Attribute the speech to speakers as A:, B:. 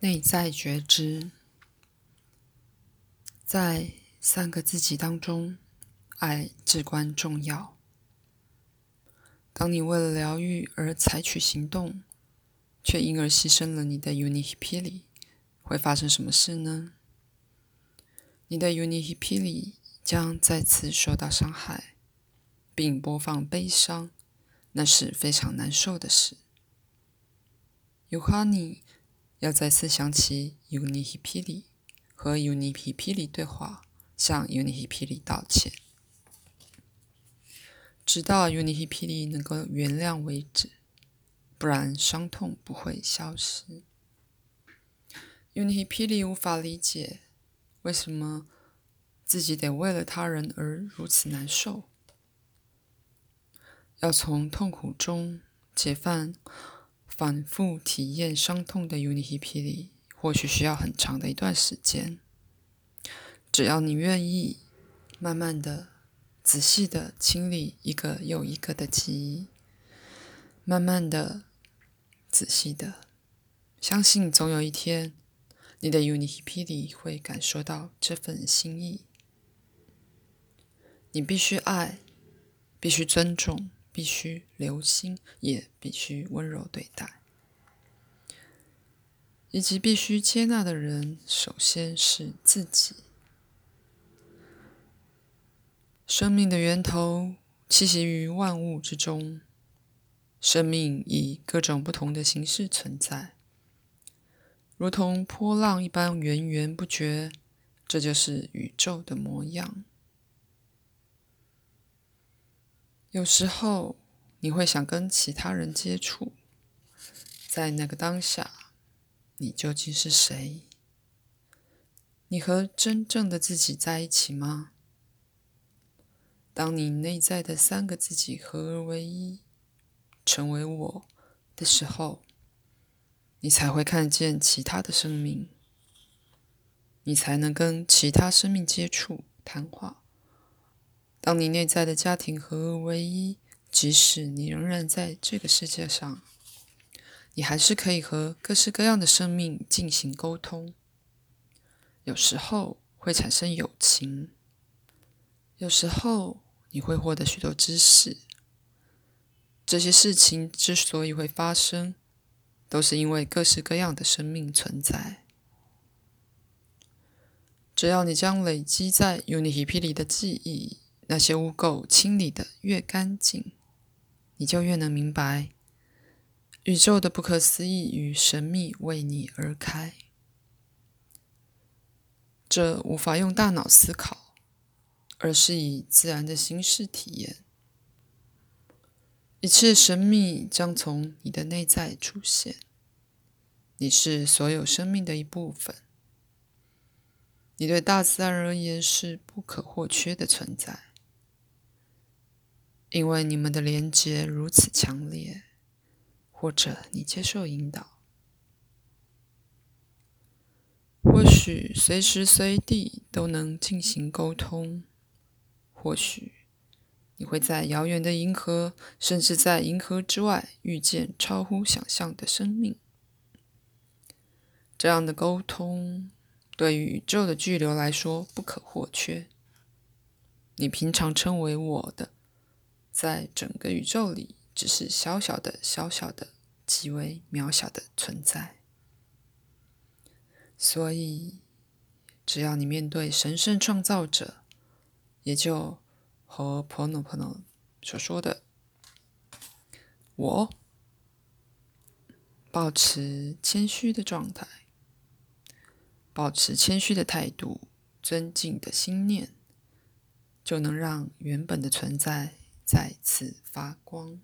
A: 内在觉知，在三个自己当中，爱至关重要。当你为了疗愈而采取行动，却因而牺牲了你的 Unihipili，会发生什么事呢？你的 Unihipili 将再次受到伤害，并播放悲伤，那是非常难受的事。Uhani。要再次想起 Unihipili 和 Unihipili 对话，向 Unihipili 道歉，直到 Unihipili 能够原谅为止，不然伤痛不会消失。Unihipili 无法理解为什么自己得为了他人而如此难受，要从痛苦中解放。反复体验伤痛的 Unihipili 或许需要很长的一段时间。只要你愿意，慢慢的、仔细的清理一个又一个的记忆，慢慢的、仔细的，相信总有一天，你的 Unihipili 会感受到这份心意。你必须爱，必须尊重。必须留心，也必须温柔对待，以及必须接纳的人，首先是自己。生命的源头栖息于万物之中，生命以各种不同的形式存在，如同波浪一般源源不绝。这就是宇宙的模样。有时候你会想跟其他人接触，在那个当下，你究竟是谁？你和真正的自己在一起吗？当你内在的三个自己合而为一，成为我的时候，你才会看见其他的生命，你才能跟其他生命接触、谈话。当你内在的家庭合而为一，即使你仍然在这个世界上，你还是可以和各式各样的生命进行沟通。有时候会产生友情，有时候你会获得许多知识。这些事情之所以会发生，都是因为各式各样的生命存在。只要你将累积在 Unihip 里的记忆。那些污垢清理的越干净，你就越能明白宇宙的不可思议与神秘为你而开。这无法用大脑思考，而是以自然的形式体验。一切神秘将从你的内在出现。你是所有生命的一部分。你对大自然而言是不可或缺的存在。因为你们的连接如此强烈，或者你接受引导，或许随时随地都能进行沟通，或许你会在遥远的银河，甚至在银河之外遇见超乎想象的生命。这样的沟通对于宇宙的巨流来说不可或缺。你平常称为我的。在整个宇宙里，只是小小的、小小的、极为渺小的存在。所以，只要你面对神圣创造者，也就和 Ponopono 所说的“我”，保持谦虚的状态，保持谦虚的态度，尊敬的心念，就能让原本的存在。再次发光。